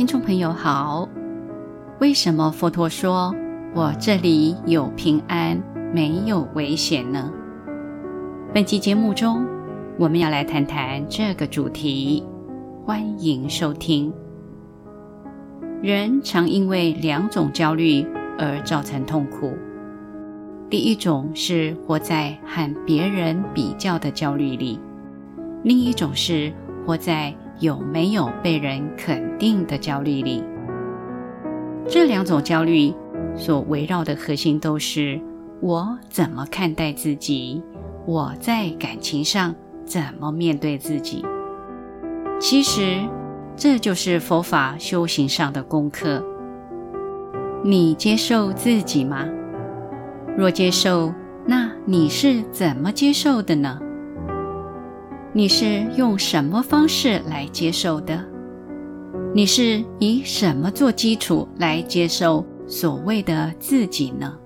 听众朋友好，为什么佛陀说我这里有平安，没有危险呢？本期节目中，我们要来谈谈这个主题。欢迎收听。人常因为两种焦虑而造成痛苦。第一种是活在和别人比较的焦虑里，另一种是活在有没有被人肯定的焦虑里。这两种焦虑所围绕的核心都是：我怎么看待自己？我在感情上怎么面对自己？其实，这就是佛法修行上的功课。你接受自己吗？若接受，那你是怎么接受的呢？你是用什么方式来接受的？你是以什么做基础来接受所谓的自己呢？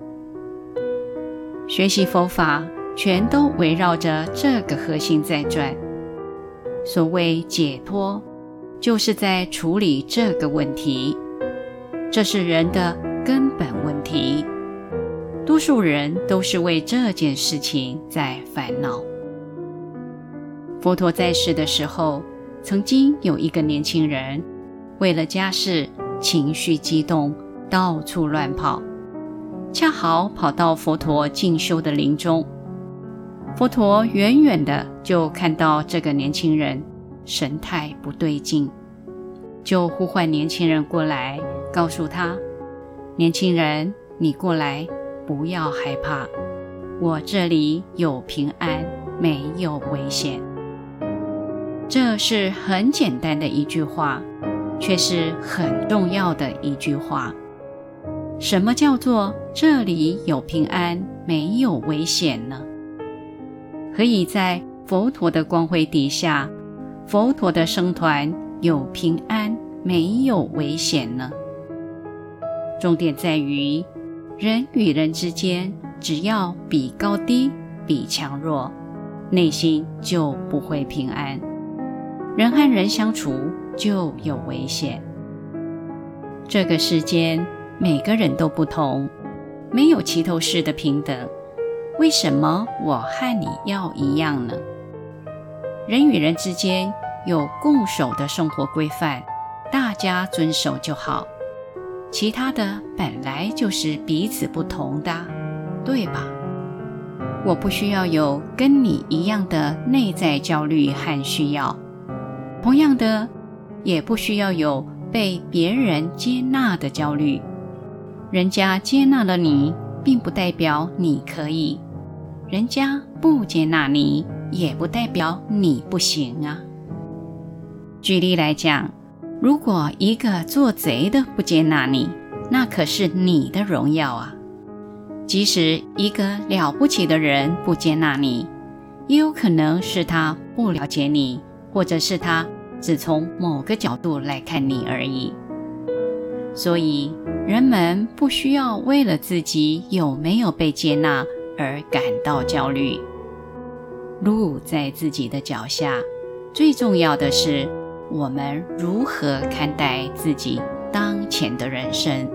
学习佛法，全都围绕着这个核心在转。所谓解脱，就是在处理这个问题。这是人的根本问题。多数人都是为这件事情在烦恼。佛陀在世的时候，曾经有一个年轻人，为了家事，情绪激动，到处乱跑，恰好跑到佛陀静修的林中。佛陀远远的就看到这个年轻人神态不对劲，就呼唤年轻人过来，告诉他：“年轻人，你过来，不要害怕，我这里有平安，没有危险。”这是很简单的一句话，却是很重要的一句话。什么叫做这里有平安，没有危险呢？可以在佛陀的光辉底下，佛陀的僧团有平安，没有危险呢？重点在于，人与人之间只要比高低、比强弱，内心就不会平安。人和人相处就有危险。这个世间每个人都不同，没有齐头式的平等。为什么我和你要一样呢？人与人之间有共守的生活规范，大家遵守就好。其他的本来就是彼此不同的，对吧？我不需要有跟你一样的内在焦虑和需要，同样的，也不需要有被别人接纳的焦虑。人家接纳了你，并不代表你可以。人家不接纳你，也不代表你不行啊。举例来讲，如果一个做贼的不接纳你，那可是你的荣耀啊。即使一个了不起的人不接纳你，也有可能是他不了解你，或者是他只从某个角度来看你而已。所以，人们不需要为了自己有没有被接纳。而感到焦虑。路在自己的脚下，最重要的是我们如何看待自己当前的人生。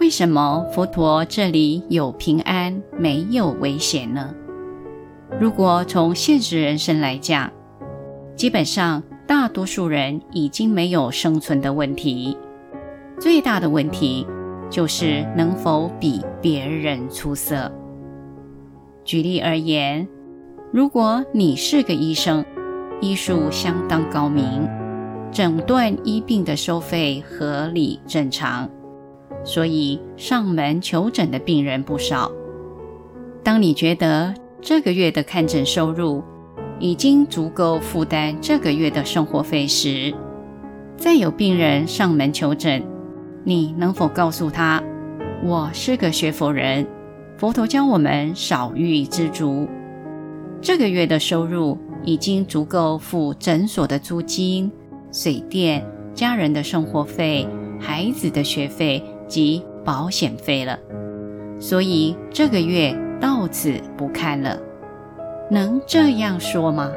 为什么佛陀这里有平安，没有危险呢？如果从现实人生来讲，基本上大多数人已经没有生存的问题，最大的问题。就是能否比别人出色。举例而言，如果你是个医生，医术相当高明，诊断医病的收费合理正常，所以上门求诊的病人不少。当你觉得这个月的看诊收入已经足够负担这个月的生活费时，再有病人上门求诊。你能否告诉他，我是个学佛人，佛陀教我们少欲知足。这个月的收入已经足够付诊所的租金、水电、家人的生活费、孩子的学费及保险费了，所以这个月到此不看了。能这样说吗？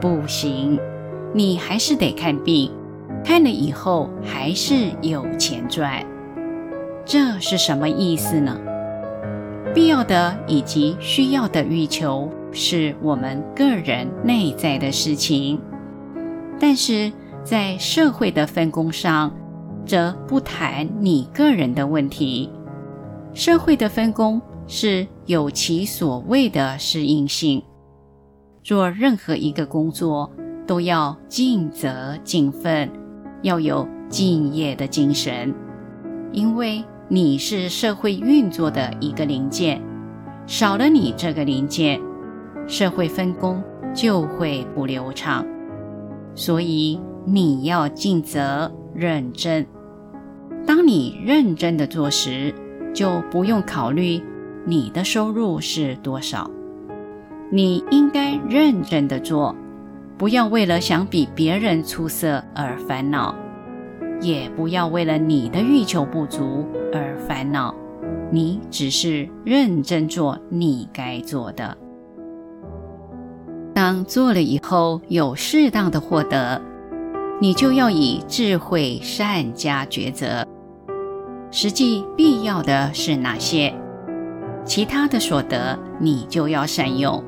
不行，你还是得看病。看了以后还是有钱赚。这是什么意思呢？必要的以及需要的欲求是我们个人内在的事情，但是在社会的分工上，则不谈你个人的问题。社会的分工是有其所谓的适应性，做任何一个工作都要尽责尽分，要有敬业的精神，因为。你是社会运作的一个零件，少了你这个零件，社会分工就会不流畅。所以你要尽责认真。当你认真的做时，就不用考虑你的收入是多少。你应该认真的做，不要为了想比别人出色而烦恼。也不要为了你的欲求不足而烦恼，你只是认真做你该做的。当做了以后有适当的获得，你就要以智慧善加抉择。实际必要的是哪些？其他的所得你就要善用，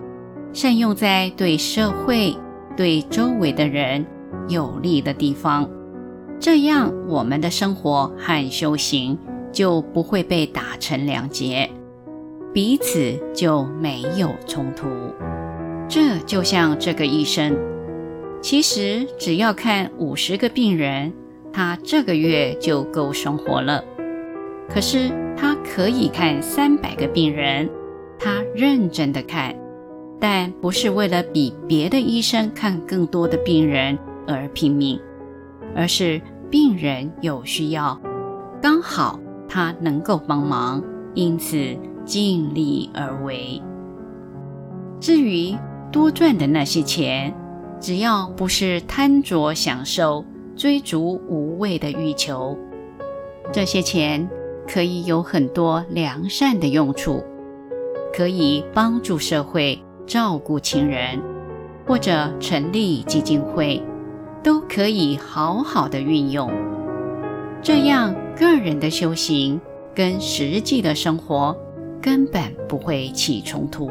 善用在对社会、对周围的人有利的地方。这样，我们的生活和修行就不会被打成两截，彼此就没有冲突。这就像这个医生，其实只要看五十个病人，他这个月就够生活了。可是他可以看三百个病人，他认真的看，但不是为了比别的医生看更多的病人而拼命。而是病人有需要，刚好他能够帮忙，因此尽力而为。至于多赚的那些钱，只要不是贪着享受、追逐无谓的欲求，这些钱可以有很多良善的用处，可以帮助社会、照顾亲人，或者成立基金会。都可以好好的运用，这样个人的修行跟实际的生活根本不会起冲突。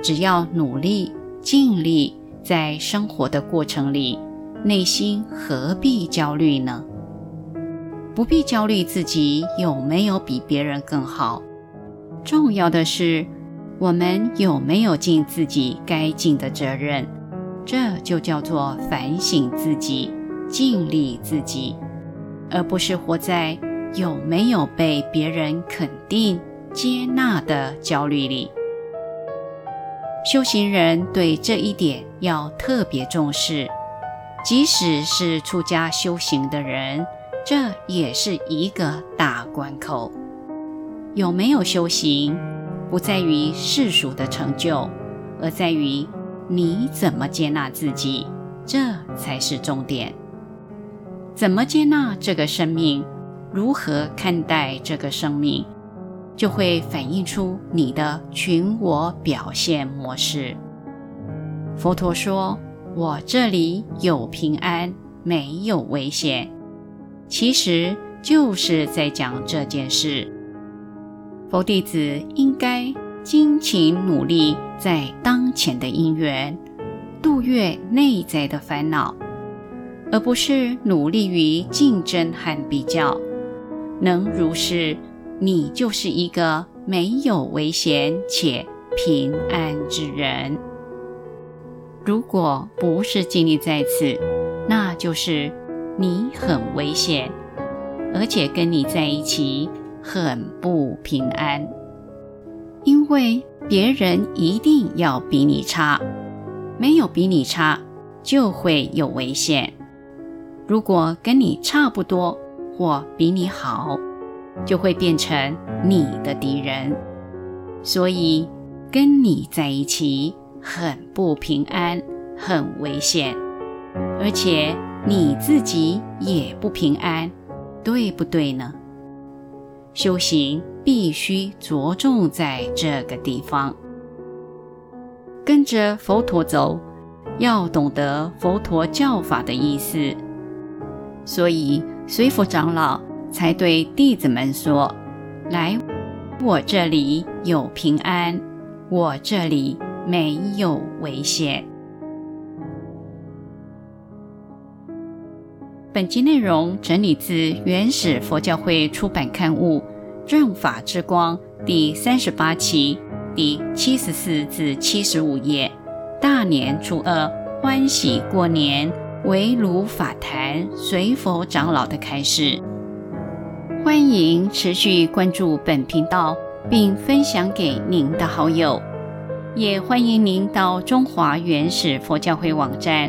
只要努力尽力，在生活的过程里，内心何必焦虑呢？不必焦虑自己有没有比别人更好，重要的是我们有没有尽自己该尽的责任。这就叫做反省自己，尽力自己，而不是活在有没有被别人肯定、接纳的焦虑里。修行人对这一点要特别重视，即使是出家修行的人，这也是一个大关口。有没有修行，不在于世俗的成就，而在于。你怎么接纳自己，这才是重点。怎么接纳这个生命，如何看待这个生命，就会反映出你的群我表现模式。佛陀说：“我这里有平安，没有危险。”其实就是在讲这件事。佛弟子应该。精勤努力在当前的因缘，度越内在的烦恼，而不是努力于竞争和比较。能如是，你就是一个没有危险且平安之人。如果不是经历在此，那就是你很危险，而且跟你在一起很不平安。因为别人一定要比你差，没有比你差就会有危险。如果跟你差不多或比你好，就会变成你的敌人。所以跟你在一起很不平安，很危险，而且你自己也不平安，对不对呢？修行。必须着重在这个地方，跟着佛陀走，要懂得佛陀教法的意思，所以随佛长老才对弟子们说：“来，我这里有平安，我这里没有危险。”本集内容整理自原始佛教会出版刊物《正法之光》第三十八期第七十四至七十五页。大年初二，欢喜过年，围炉法谈，随佛长老的开示。欢迎持续关注本频道，并分享给您的好友。也欢迎您到中华原始佛教会网站。